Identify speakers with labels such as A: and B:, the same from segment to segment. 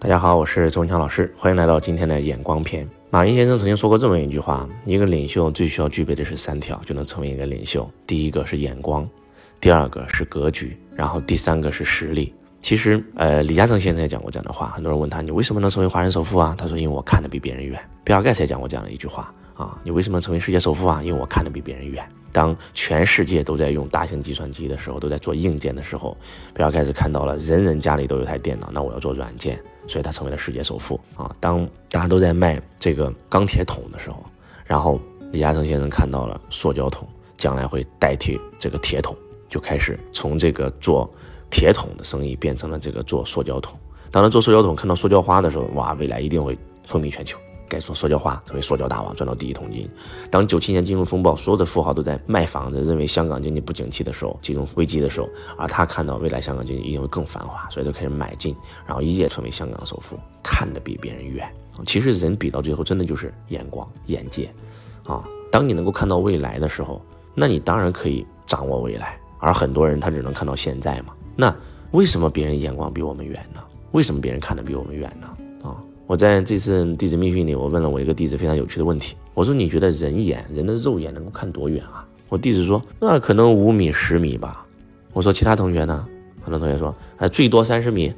A: 大家好，我是周文强老师，欢迎来到今天的眼光篇。马云先生曾经说过这么一句话：一个领袖最需要具备的是三条，就能成为一个领袖。第一个是眼光，第二个是格局，然后第三个是实力。其实，呃，李嘉诚先生也讲过这样的话。很多人问他，你为什么能成为华人首富啊？他说，因为我看得比别人远。比尔盖茨也讲过这样的一句话啊，你为什么成为世界首富啊？因为我看得比别人远。当全世界都在用大型计算机的时候，都在做硬件的时候，比尔盖茨看到了人人家里都有台电脑，那我要做软件，所以他成为了世界首富啊。当大家都在卖这个钢铁桶的时候，然后李嘉诚先生看到了塑胶桶将来会代替这个铁桶，就开始从这个做铁桶的生意变成了这个做塑胶桶。当他做塑胶桶看到塑胶花的时候，哇，未来一定会风靡全球。改做塑胶花，成为塑胶大王，赚到第一桶金。当九七年金融风暴，所有的富豪都在卖房子，认为香港经济不景气的时候，金融危机的时候，而他看到未来香港经济一定会更繁华，所以就开始买进，然后一夜成为香港首富，看得比别人远。其实人比到最后，真的就是眼光、眼界啊。当你能够看到未来的时候，那你当然可以掌握未来。而很多人他只能看到现在嘛。那为什么别人眼光比我们远呢？为什么别人看得比我们远呢？我在这次弟子密训里，我问了我一个弟子非常有趣的问题。我说：“你觉得人眼，人的肉眼能够看多远啊？”我弟子说：“那可能五米、十米吧。”我说：“其他同学呢？”很多同学说：“啊，最多三十米。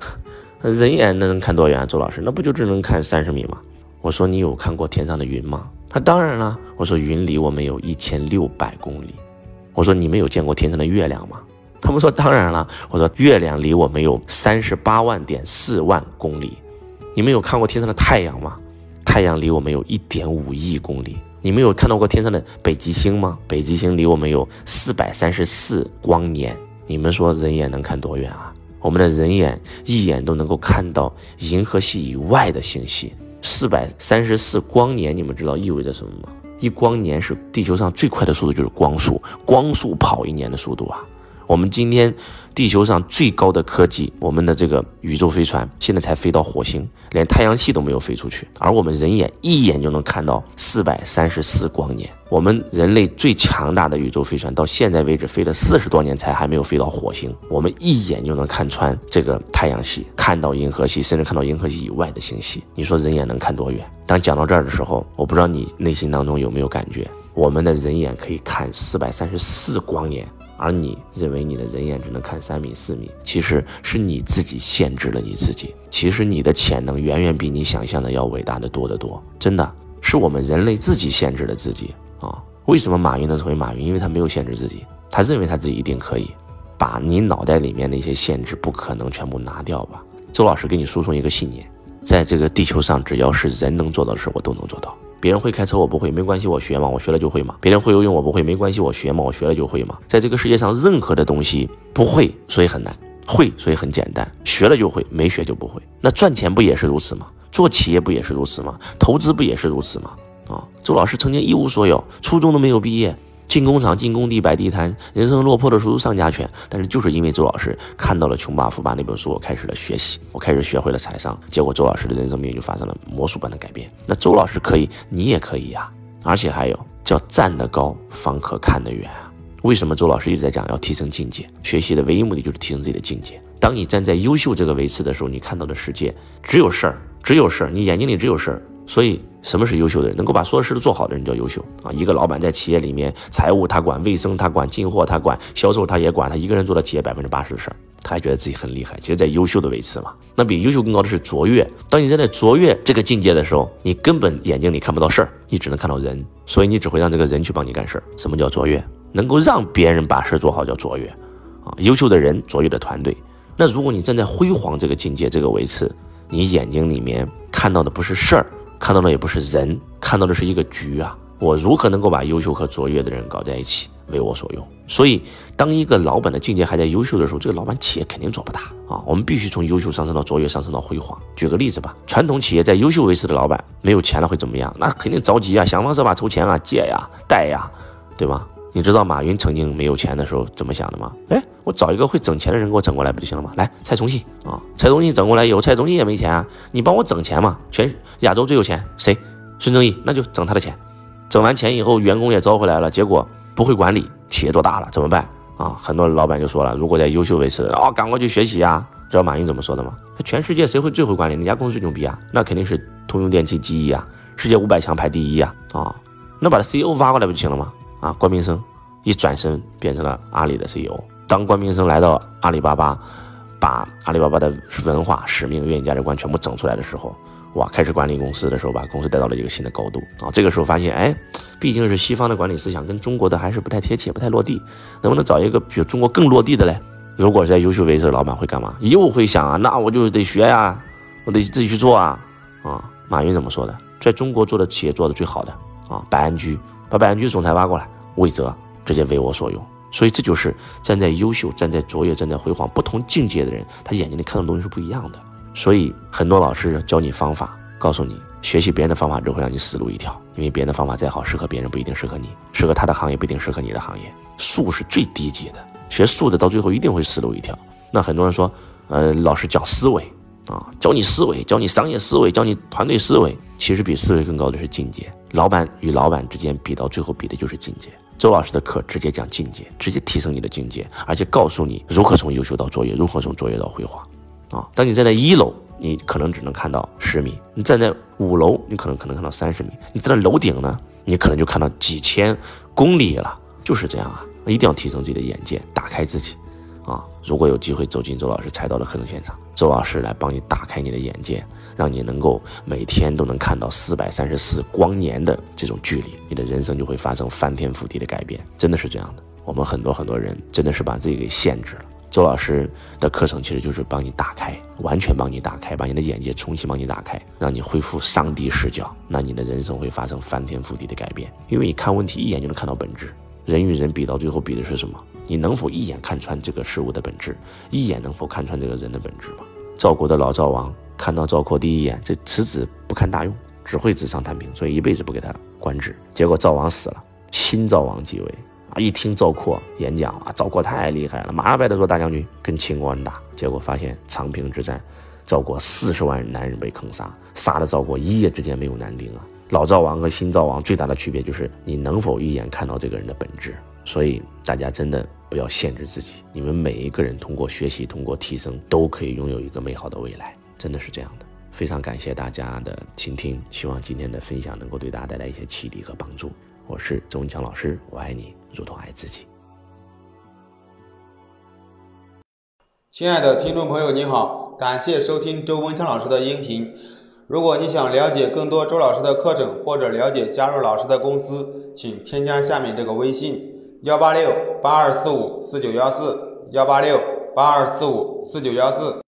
A: ”人眼那能看多远？周老师，那不就只能看三十米吗？我说：“你有看过天上的云吗？”他当然了。我说：“云离我们有一千六百公里。”我说：“你们有见过天上的月亮吗？”他们说：“当然了。”我说：“月亮离我们有三十八万点四万公里。”你们有看过天上的太阳吗？太阳离我们有一点五亿公里。你们有看到过天上的北极星吗？北极星离我们有四百三十四光年。你们说人眼能看多远啊？我们的人眼一眼都能够看到银河系以外的星系。四百三十四光年，你们知道意味着什么吗？一光年是地球上最快的速度，就是光速，光速跑一年的速度啊。我们今天地球上最高的科技，我们的这个宇宙飞船现在才飞到火星，连太阳系都没有飞出去。而我们人眼一眼就能看到四百三十四光年。我们人类最强大的宇宙飞船到现在为止飞了四十多年，才还没有飞到火星。我们一眼就能看穿这个太阳系，看到银河系，甚至看到银河系以外的星系。你说人眼能看多远？当讲到这儿的时候，我不知道你内心当中有没有感觉，我们的人眼可以看四百三十四光年。而你认为你的人眼只能看三米四米，其实是你自己限制了你自己。其实你的潜能远远比你想象的要伟大的多得多。真的是我们人类自己限制了自己啊！为什么马云能成为马云？因为他没有限制自己，他认为他自己一定可以。把你脑袋里面那些限制不可能全部拿掉吧。周老师给你输送一个信念，在这个地球上，只要是人能做到的事，我都能做到。别人会开车，我不会，没关系，我学嘛，我学了就会嘛。别人会游泳，我不会，没关系，我学嘛，我学了就会嘛。在这个世界上，任何的东西不会，所以很难；会，所以很简单。学了就会，没学就不会。那赚钱不也是如此吗？做企业不也是如此吗？投资不也是如此吗？啊，周老师曾经一无所有，初中都没有毕业。进工厂、进工地、摆地摊，人生落魄的时候上家犬。但是就是因为周老师看到了《穷爸富爸》那本书，我开始了学习，我开始学会了财商，结果周老师的人生命运就发生了魔术般的改变。那周老师可以，你也可以呀！而且还有叫站得高，方可看得远啊！为什么周老师一直在讲要提升境界？学习的唯一目的就是提升自己的境界。当你站在优秀这个维次的时候，你看到的世界只有事儿，只有事儿，你眼睛里只有事儿。所以，什么是优秀的人？能够把所有事都做好的人叫优秀啊！一个老板在企业里面，财务他管，卫生他管，进货他管，销售他也管，他一个人做到企业百分之八十的事儿，他还觉得自己很厉害。其实，在优秀的位次嘛，那比优秀更高的是卓越。当你站在卓越这个境界的时候，你根本眼睛里看不到事儿，你只能看到人，所以你只会让这个人去帮你干事儿。什么叫卓越？能够让别人把事做好叫卓越啊！优秀的人，卓越的团队。那如果你站在辉煌这个境界这个位次，你眼睛里面看到的不是事儿。看到的也不是人，看到的是一个局啊！我如何能够把优秀和卓越的人搞在一起，为我所用？所以，当一个老板的境界还在优秀的时候，这个老板企业肯定做不大啊！我们必须从优秀上升到卓越，上升到辉煌。举个例子吧，传统企业在优秀为师的老板没有钱了会怎么样？那肯定着急啊，想方设法筹钱啊，借呀，贷呀，对吧？你知道马云曾经没有钱的时候怎么想的吗？哎，我找一个会整钱的人给我整过来不就行了吗？来，蔡崇信啊，蔡崇信整过来以后，蔡崇信也没钱啊，你帮我整钱嘛。全亚洲最有钱谁？孙正义，那就整他的钱。整完钱以后，员工也招回来了，结果不会管理，企业做大了怎么办啊？很多老板就说了，如果在优秀位置，哦，赶快去学习呀，知道马云怎么说的吗？全世界谁会最会管理？哪家公司最牛逼啊？那肯定是通用电气 GE 啊，世界五百强排第一啊！啊，那把他 CEO 挖过来不就行了吗？啊，关明生一转身变成了阿里的 CEO。当关明生来到阿里巴巴，把阿里巴巴的文化、使命、愿景、价值观全部整出来的时候，哇，开始管理公司的时候，把公司带到了一个新的高度啊！这个时候发现，哎，毕竟是西方的管理思想跟中国的还是不太贴切、不太落地，能不能找一个比中国更落地的嘞？如果在优秀位置的老板会干嘛？又会想啊，那我就得学呀，我得自己去做啊！啊，马云怎么说的？在中国做的企业做的最好的啊，百安居把百安居总裁挖过来，魏哲直接为我所用。所以这就是站在优秀、站在卓越、站在辉煌不同境界的人，他眼睛里看到的东西是不一样的。所以很多老师教你方法，告诉你学习别人的方法只会，让你死路一条。因为别人的方法再好，适合别人不一定适合你，适合他的行业不一定适合你的行业。术是最低级的，学术的到最后一定会死路一条。那很多人说，呃，老师讲思维啊，教你思维，教你商业思维，教你团队思维。其实比思维更高的是境界。老板与老板之间比到最后比的就是境界。周老师的课直接讲境界，直接提升你的境界，而且告诉你如何从优秀到卓越，如何从卓越到辉煌。啊，当你站在一楼，你可能只能看到十米；你站在五楼，你可能可能看到三十米；你站在楼顶呢，你可能就看到几千公里了。就是这样啊，一定要提升自己的眼界，打开自己。如果有机会走进周老师财道的课程现场，周老师来帮你打开你的眼界，让你能够每天都能看到四百三十四光年的这种距离，你的人生就会发生翻天覆地的改变。真的是这样的，我们很多很多人真的是把自己给限制了。周老师的课程其实就是帮你打开，完全帮你打开，把你的眼界重新帮你打开，让你恢复上帝视角，那你的人生会发生翻天覆地的改变。因为你看问题一眼就能看到本质，人与人比到最后比的是什么？你能否一眼看穿这个事物的本质？一眼能否看穿这个人的本质吗？赵国的老赵王看到赵括第一眼，这此子不堪大用，只会纸上谈兵，所以一辈子不给他官职。结果赵王死了，新赵王继位啊！一听赵括演讲啊，赵括太厉害了，马上拜他做大将军，跟秦国人打。结果发现长平之战，赵国四十万男人被坑杀，杀的赵国一夜之间没有男丁啊！老赵王和新赵王最大的区别就是你能否一眼看到这个人的本质。所以大家真的。不要限制自己，你们每一个人通过学习，通过提升，都可以拥有一个美好的未来，真的是这样的。非常感谢大家的倾听，希望今天的分享能够对大家带来一些启迪和帮助。我是周文强老师，我爱你如同爱自己。
B: 亲爱的听众朋友，你好，感谢收听周文强老师的音频。如果你想了解更多周老师的课程，或者了解加入老师的公司，请添加下面这个微信。幺八六八二四五四九幺四，幺八六八二四五四九幺四。